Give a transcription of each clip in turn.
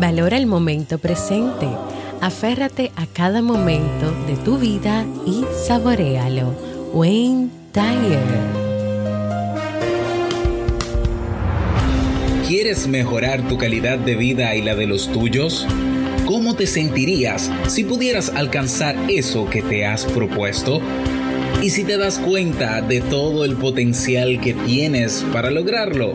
Valora el momento presente. Aférrate a cada momento de tu vida y saborealo. Wayne Dyer. ¿Quieres mejorar tu calidad de vida y la de los tuyos? ¿Cómo te sentirías si pudieras alcanzar eso que te has propuesto? ¿Y si te das cuenta de todo el potencial que tienes para lograrlo?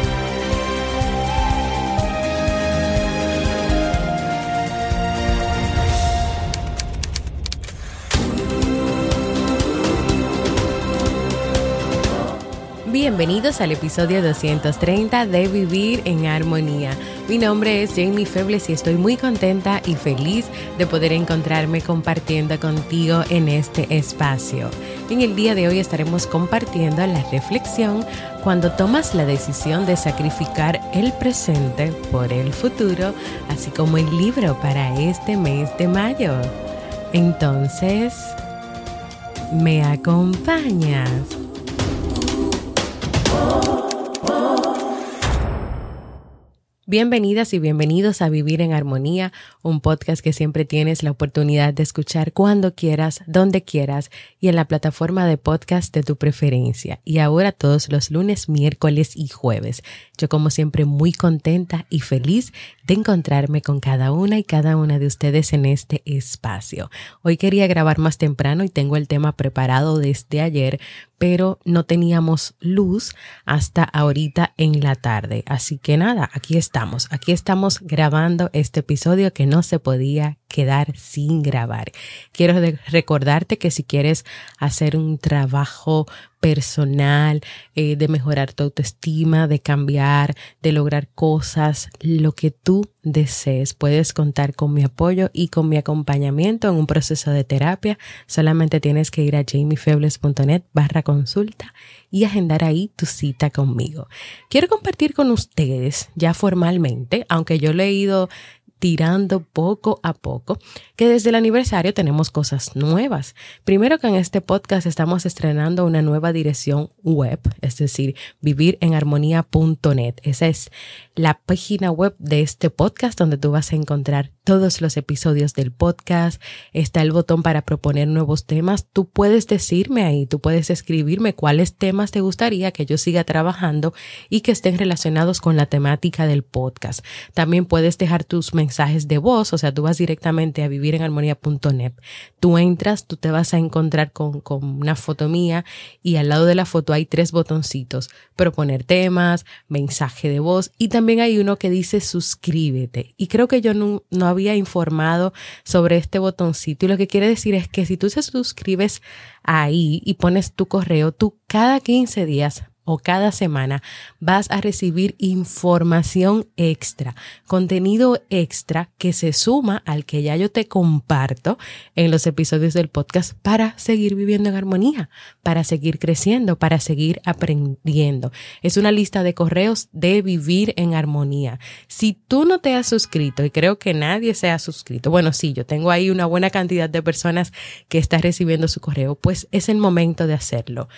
Bienvenidos al episodio 230 de Vivir en Armonía. Mi nombre es Jamie Febles y estoy muy contenta y feliz de poder encontrarme compartiendo contigo en este espacio. En el día de hoy estaremos compartiendo la reflexión cuando tomas la decisión de sacrificar el presente por el futuro, así como el libro para este mes de mayo. Entonces, ¿me acompañas? Bienvenidas y bienvenidos a Vivir en Armonía, un podcast que siempre tienes la oportunidad de escuchar cuando quieras, donde quieras y en la plataforma de podcast de tu preferencia. Y ahora todos los lunes, miércoles y jueves. Yo como siempre muy contenta y feliz de encontrarme con cada una y cada una de ustedes en este espacio. Hoy quería grabar más temprano y tengo el tema preparado desde ayer, pero no teníamos luz hasta ahorita en la tarde. Así que nada, aquí estamos, aquí estamos grabando este episodio que no se podía quedar sin grabar. Quiero recordarte que si quieres hacer un trabajo personal, eh, de mejorar tu autoestima, de cambiar, de lograr cosas, lo que tú desees. Puedes contar con mi apoyo y con mi acompañamiento en un proceso de terapia. Solamente tienes que ir a jamiefebles.net barra consulta y agendar ahí tu cita conmigo. Quiero compartir con ustedes ya formalmente, aunque yo le he ido tirando poco a poco, que desde el aniversario tenemos cosas nuevas. Primero que en este podcast estamos estrenando una nueva dirección web, es decir, vivirenarmonía.net. Esa es la página web de este podcast donde tú vas a encontrar todos los episodios del podcast. Está el botón para proponer nuevos temas. Tú puedes decirme ahí, tú puedes escribirme cuáles temas te gustaría que yo siga trabajando y que estén relacionados con la temática del podcast. También puedes dejar tus mensajes mensajes de voz, o sea, tú vas directamente a vivirenarmonía.net, tú entras, tú te vas a encontrar con, con, una foto mía y al lado de la foto hay tres botoncitos, proponer temas, mensaje de voz y también hay uno que dice suscríbete. Y creo que yo no, no había informado sobre este botoncito y lo que quiere decir es que si tú te suscribes ahí y pones tu correo, tú cada 15 días o cada semana vas a recibir información extra, contenido extra que se suma al que ya yo te comparto en los episodios del podcast para seguir viviendo en armonía, para seguir creciendo, para seguir aprendiendo. Es una lista de correos de vivir en armonía. Si tú no te has suscrito, y creo que nadie se ha suscrito, bueno, sí, yo tengo ahí una buena cantidad de personas que están recibiendo su correo, pues es el momento de hacerlo.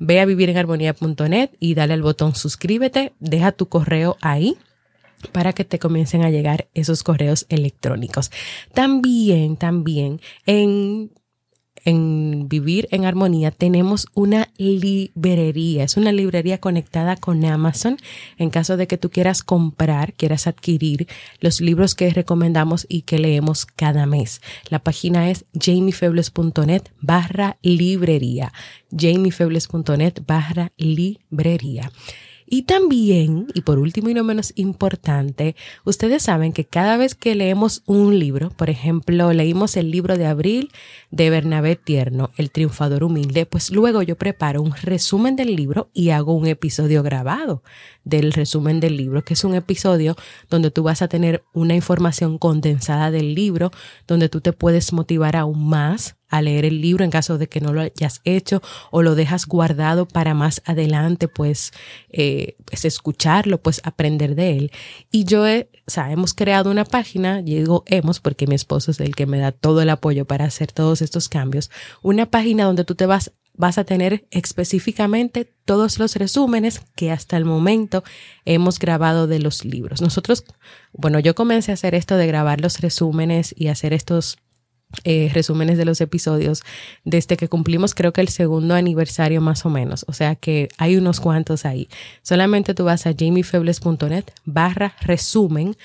Ve a vivirenarmonía.net y dale al botón suscríbete, deja tu correo ahí para que te comiencen a llegar esos correos electrónicos. También, también en en Vivir en Armonía tenemos una librería. Es una librería conectada con Amazon en caso de que tú quieras comprar, quieras adquirir los libros que recomendamos y que leemos cada mes. La página es jamiefebles.net barra librería. jamiefebles.net barra librería. Y también, y por último y no menos importante, ustedes saben que cada vez que leemos un libro, por ejemplo, leímos el libro de abril de Bernabé Tierno, El Triunfador Humilde, pues luego yo preparo un resumen del libro y hago un episodio grabado del resumen del libro, que es un episodio donde tú vas a tener una información condensada del libro, donde tú te puedes motivar aún más a leer el libro en caso de que no lo hayas hecho o lo dejas guardado para más adelante, pues, eh, pues escucharlo, pues aprender de él. Y yo, he, o sea, hemos creado una página, digo hemos porque mi esposo es el que me da todo el apoyo para hacer todos estos cambios, una página donde tú te vas vas a tener específicamente todos los resúmenes que hasta el momento hemos grabado de los libros. Nosotros, bueno, yo comencé a hacer esto de grabar los resúmenes y hacer estos eh, resúmenes de los episodios desde que cumplimos creo que el segundo aniversario más o menos. O sea que hay unos cuantos ahí. Solamente tú vas a jamiefebles.net barra resumen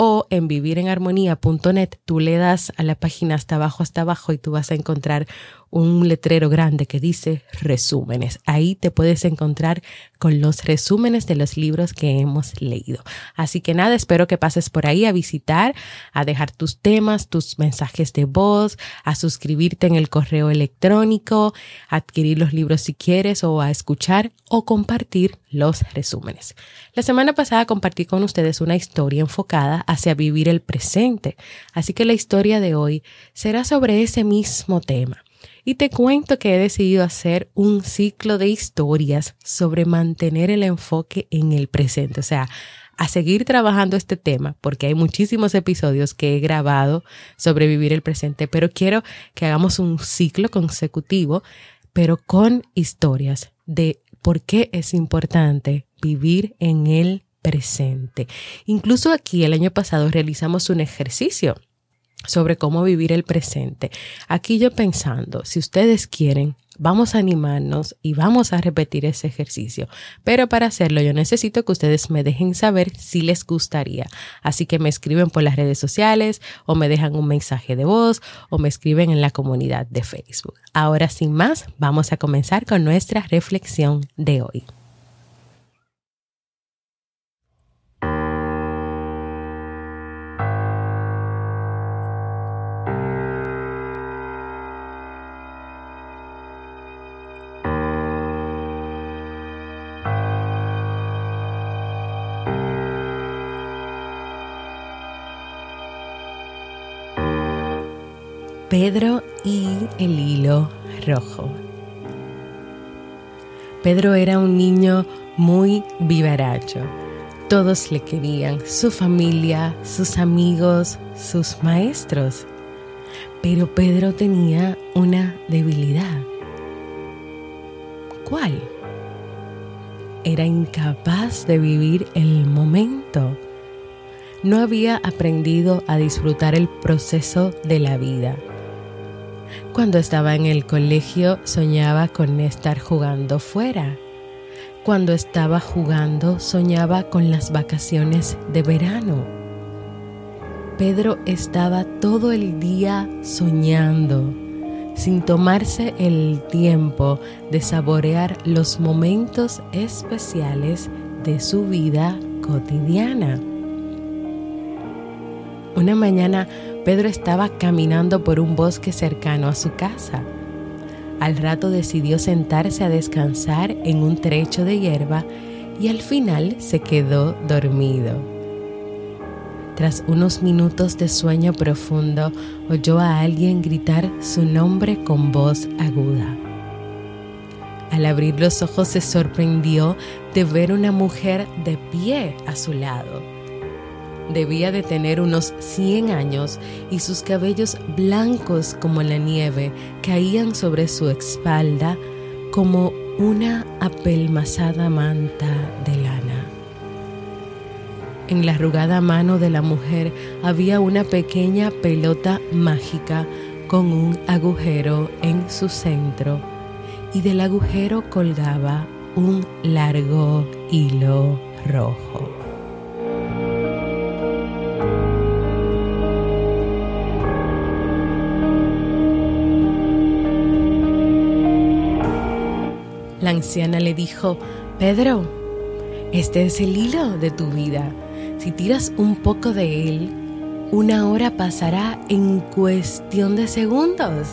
o en vivirenharmonía.net tú le das a la página hasta abajo, hasta abajo y tú vas a encontrar un letrero grande que dice resúmenes. Ahí te puedes encontrar con los resúmenes de los libros que hemos leído. Así que nada, espero que pases por ahí a visitar, a dejar tus temas, tus mensajes de voz, a suscribirte en el correo electrónico, a adquirir los libros si quieres o a escuchar o compartir los resúmenes. La semana pasada compartí con ustedes una historia enfocada hacia vivir el presente, así que la historia de hoy será sobre ese mismo tema y te cuento que he decidido hacer un ciclo de historias sobre mantener el enfoque en el presente, o sea, a seguir trabajando este tema, porque hay muchísimos episodios que he grabado sobre vivir el presente, pero quiero que hagamos un ciclo consecutivo, pero con historias de por qué es importante vivir en el presente. Incluso aquí el año pasado realizamos un ejercicio sobre cómo vivir el presente. Aquí yo pensando, si ustedes quieren, vamos a animarnos y vamos a repetir ese ejercicio. Pero para hacerlo yo necesito que ustedes me dejen saber si les gustaría. Así que me escriben por las redes sociales o me dejan un mensaje de voz o me escriben en la comunidad de Facebook. Ahora sin más, vamos a comenzar con nuestra reflexión de hoy. Pedro y el hilo rojo. Pedro era un niño muy vivaracho. Todos le querían, su familia, sus amigos, sus maestros. Pero Pedro tenía una debilidad. ¿Cuál? Era incapaz de vivir el momento. No había aprendido a disfrutar el proceso de la vida cuando estaba en el colegio soñaba con estar jugando fuera. Cuando estaba jugando soñaba con las vacaciones de verano. Pedro estaba todo el día soñando, sin tomarse el tiempo de saborear los momentos especiales de su vida cotidiana. Una mañana Pedro estaba caminando por un bosque cercano a su casa. Al rato decidió sentarse a descansar en un trecho de hierba y al final se quedó dormido. Tras unos minutos de sueño profundo, oyó a alguien gritar su nombre con voz aguda. Al abrir los ojos se sorprendió de ver una mujer de pie a su lado Debía de tener unos 100 años y sus cabellos blancos como la nieve caían sobre su espalda como una apelmazada manta de lana. En la arrugada mano de la mujer había una pequeña pelota mágica con un agujero en su centro y del agujero colgaba un largo hilo rojo. Anciana le dijo, Pedro, Este es el hilo de tu vida. Si tiras un poco de él, una hora pasará en cuestión de segundos.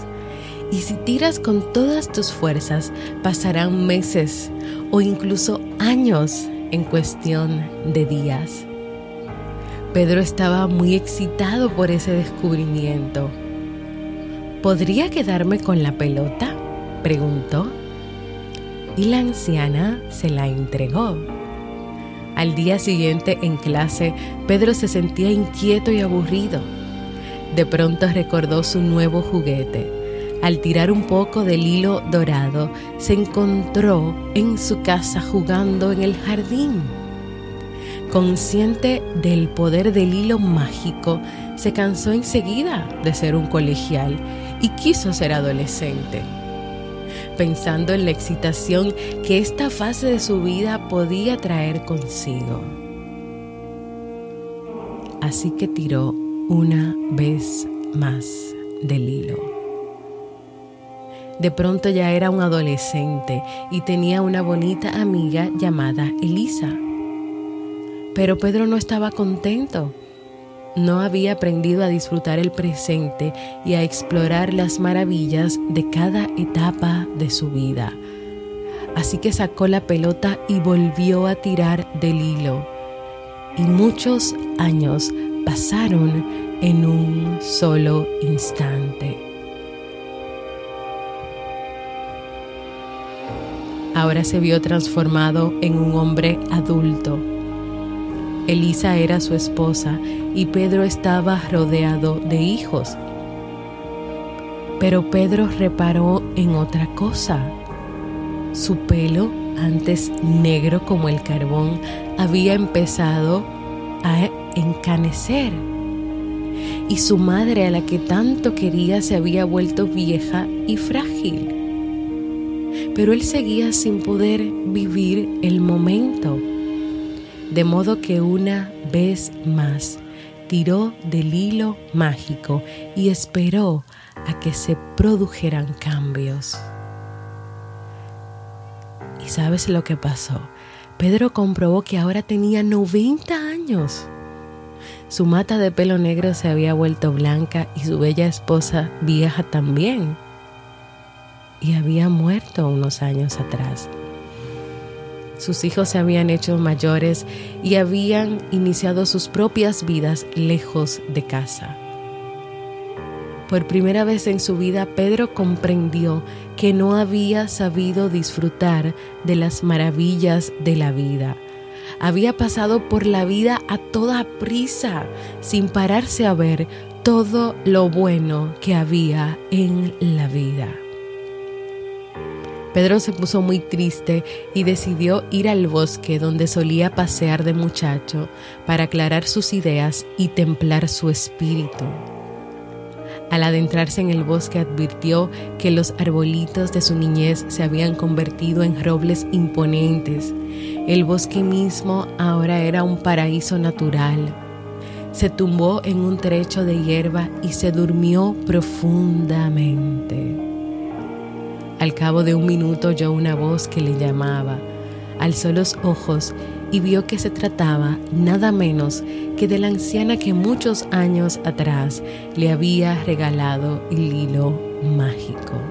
Y si tiras con todas tus fuerzas, pasarán meses o incluso años en cuestión de días. Pedro estaba muy excitado por ese descubrimiento. ¿Podría quedarme con la pelota? preguntó. Y la anciana se la entregó. Al día siguiente en clase, Pedro se sentía inquieto y aburrido. De pronto recordó su nuevo juguete al tirar un poco del hilo dorado, se encontró en su casa jugando en el jardín. Consciente del poder del hilo mágico, se cansó enseguida de ser un colegial y quiso ser adolescente. Pensando en la excitación que esta fase de su vida podía traer consigo. Así que tiró una vez más del hilo. De pronto ya era un adolescente y tenía una bonita amiga llamada Elisa. Pero Pedro no estaba contento. No había aprendido a disfrutar el presente y a explorar las maravillas de cada etapa de su vida. Así que sacó la pelota y volvió a tirar del hilo. Y muchos años pasaron en un solo instante. ahora se vio transformado en un hombre adulto. Elisa era su esposa y Pedro estaba rodeado de hijos. Pero Pedro reparó en otra cosa. Su pelo, antes negro como el carbón, había empezado a encanecer. Y su madre, a la que tanto quería, se había vuelto vieja y frágil pero él seguía sin poder vivir el momento. De modo que una vez más tiró del hilo mágico y esperó a que se produjeran cambios. ¿Y sabes lo que pasó? Pedro comprobó que ahora tenía 90 años. Su mata de pelo negro se había vuelto blanca y su bella esposa vieja también y había muerto unos años atrás. Sus hijos se habían hecho mayores y habían iniciado sus propias vidas lejos de casa. Por primera vez en su vida, Pedro comprendió que no había sabido disfrutar de las maravillas de la vida. Había pasado por la vida a toda prisa, sin pararse a ver todo lo bueno que había en la vida. Pedro se puso muy triste y decidió ir al bosque donde solía pasear de muchacho para aclarar sus ideas y templar su espíritu. Al adentrarse en el bosque advirtió que los arbolitos de su niñez se habían convertido en robles imponentes. El bosque mismo ahora era un paraíso natural. Se tumbó en un trecho de hierba y se durmió profundamente. Al cabo de un minuto oyó una voz que le llamaba. Alzó los ojos y vio que se trataba nada menos que de la anciana que muchos años atrás le había regalado el hilo mágico.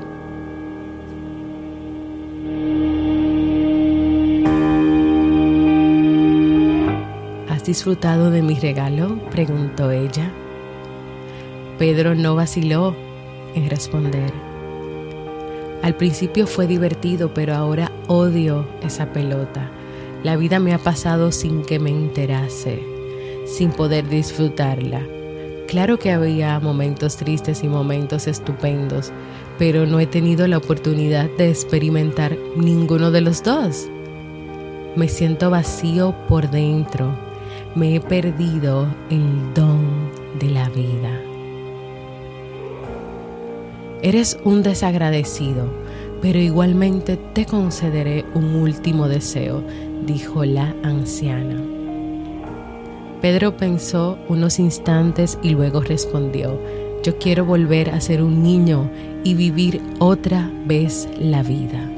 ¿Has disfrutado de mi regalo? preguntó ella. Pedro no vaciló en responder. Al principio fue divertido, pero ahora odio esa pelota. La vida me ha pasado sin que me enterase, sin poder disfrutarla. Claro que había momentos tristes y momentos estupendos, pero no he tenido la oportunidad de experimentar ninguno de los dos. Me siento vacío por dentro. Me he perdido el don de la vida. Eres un desagradecido, pero igualmente te concederé un último deseo, dijo la anciana. Pedro pensó unos instantes y luego respondió, yo quiero volver a ser un niño y vivir otra vez la vida.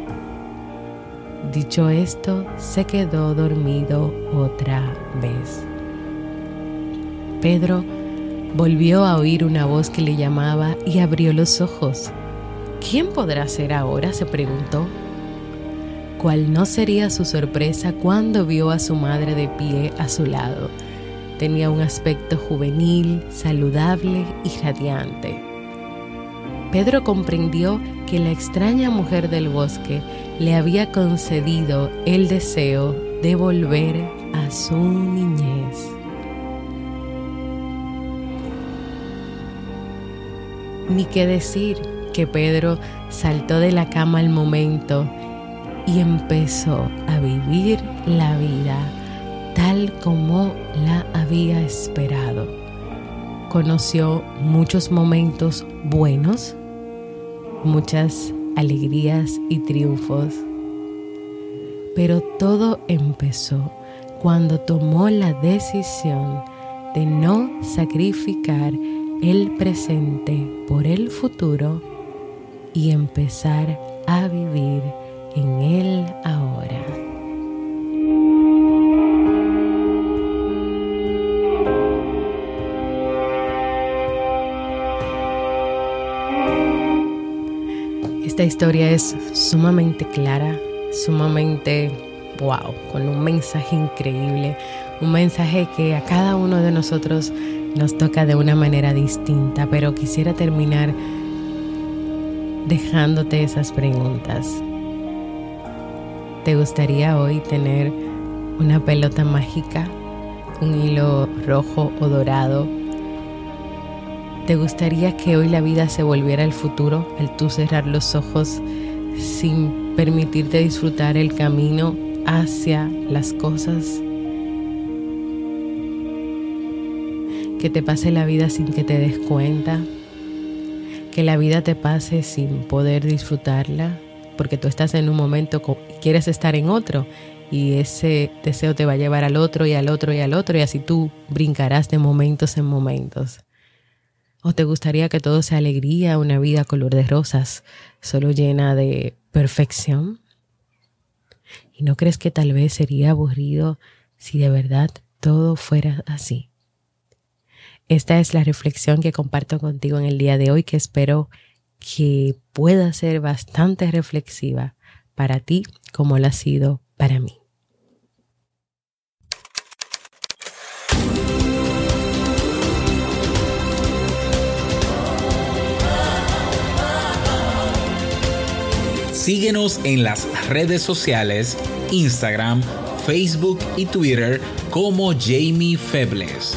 Dicho esto, se quedó dormido otra vez. Pedro volvió a oír una voz que le llamaba y abrió los ojos. ¿Quién podrá ser ahora? se preguntó. ¿Cuál no sería su sorpresa cuando vio a su madre de pie a su lado? Tenía un aspecto juvenil, saludable y radiante. Pedro comprendió que la extraña mujer del bosque le había concedido el deseo de volver a su niñez. Ni qué decir que Pedro saltó de la cama al momento y empezó a vivir la vida tal como la había esperado. Conoció muchos momentos buenos, muchas alegrías y triunfos, pero todo empezó cuando tomó la decisión de no sacrificar el presente por el futuro y empezar a vivir en el ahora. Esta historia es sumamente clara, sumamente wow, con un mensaje increíble, un mensaje que a cada uno de nosotros nos toca de una manera distinta, pero quisiera terminar dejándote esas preguntas. ¿Te gustaría hoy tener una pelota mágica, un hilo rojo o dorado? ¿Te gustaría que hoy la vida se volviera el futuro al tú cerrar los ojos sin permitirte disfrutar el camino hacia las cosas? Que te pase la vida sin que te des cuenta, que la vida te pase sin poder disfrutarla, porque tú estás en un momento y quieres estar en otro y ese deseo te va a llevar al otro y al otro y al otro y así tú brincarás de momentos en momentos. ¿O te gustaría que todo sea alegría, una vida color de rosas, solo llena de perfección? ¿Y no crees que tal vez sería aburrido si de verdad todo fuera así? Esta es la reflexión que comparto contigo en el día de hoy que espero que pueda ser bastante reflexiva para ti como lo ha sido para mí. Síguenos en las redes sociales, Instagram, Facebook y Twitter como Jamie Febles.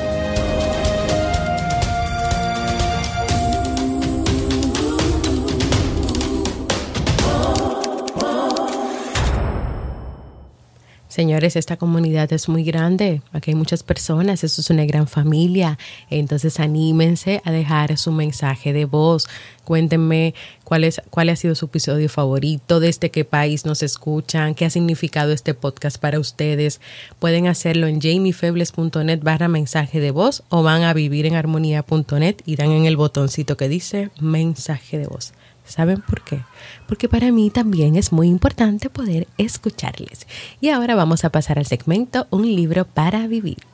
Señores, esta comunidad es muy grande, aquí hay muchas personas, eso es una gran familia, entonces anímense a dejar su mensaje de voz, cuéntenme cuál, es, cuál ha sido su episodio favorito, desde qué país nos escuchan, qué ha significado este podcast para ustedes. Pueden hacerlo en jamiefebles.net barra mensaje de voz o van a vivirenarmonía.net y dan en el botoncito que dice mensaje de voz. ¿Saben por qué? Porque para mí también es muy importante poder escucharles. Y ahora vamos a pasar al segmento Un libro para vivir.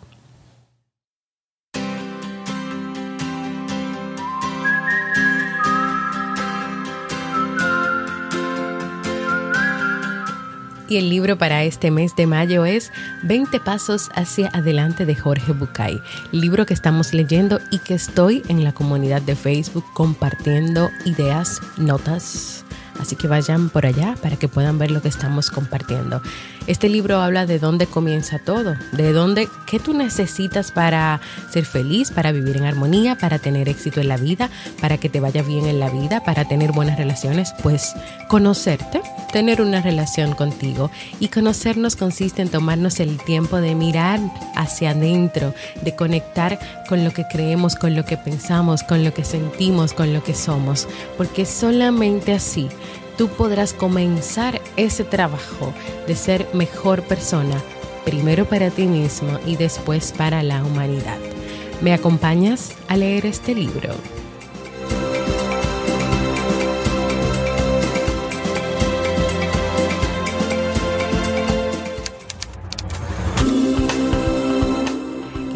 Y el libro para este mes de mayo es 20 Pasos hacia adelante de Jorge Bucay, libro que estamos leyendo y que estoy en la comunidad de Facebook compartiendo ideas, notas, Así que vayan por allá para que puedan ver lo que estamos compartiendo. Este libro habla de dónde comienza todo, de dónde, qué tú necesitas para ser feliz, para vivir en armonía, para tener éxito en la vida, para que te vaya bien en la vida, para tener buenas relaciones. Pues conocerte, tener una relación contigo. Y conocernos consiste en tomarnos el tiempo de mirar hacia adentro, de conectar con lo que creemos, con lo que pensamos, con lo que sentimos, con lo que somos. Porque solamente así tú podrás comenzar ese trabajo de ser mejor persona primero para ti mismo y después para la humanidad. ¿Me acompañas a leer este libro?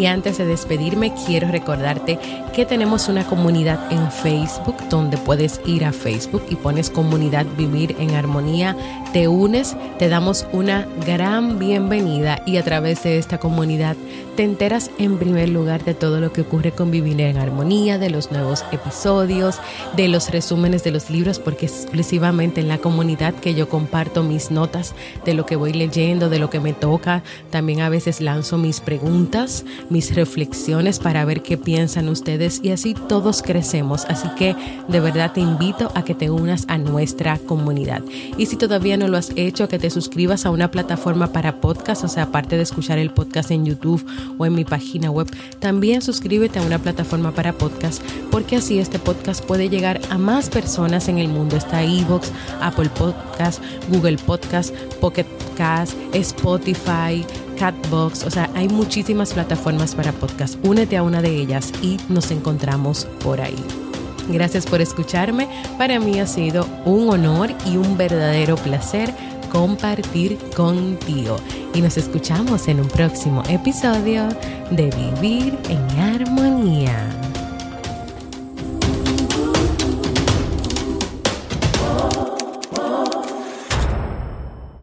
Y antes de despedirme, quiero recordarte que tenemos una comunidad en Facebook donde puedes ir a Facebook y pones comunidad Vivir en Armonía, te unes, te damos una gran bienvenida y a través de esta comunidad te enteras en primer lugar de todo lo que ocurre con Vivir en Armonía, de los nuevos episodios, de los resúmenes de los libros, porque es exclusivamente en la comunidad que yo comparto mis notas de lo que voy leyendo, de lo que me toca. También a veces lanzo mis preguntas, mis reflexiones para ver qué piensan ustedes y así todos crecemos. Así que de verdad te invito a que te unas a nuestra comunidad. Y si todavía no lo has hecho, que te suscribas a una plataforma para podcast, o sea, aparte de escuchar el podcast en YouTube o en mi página web, también suscríbete a una plataforma para podcast, porque así este podcast puede llegar a más personas en el mundo. Está Evox, Apple Podcast, Google Podcast, Pocket Cast, Spotify, Catbox, o sea, hay muchísimas plataformas para podcast. Únete a una de ellas y nos encontramos por ahí. Gracias por escucharme. Para mí ha sido un honor y un verdadero placer compartir contigo. Y nos escuchamos en un próximo episodio de Vivir en Armonía.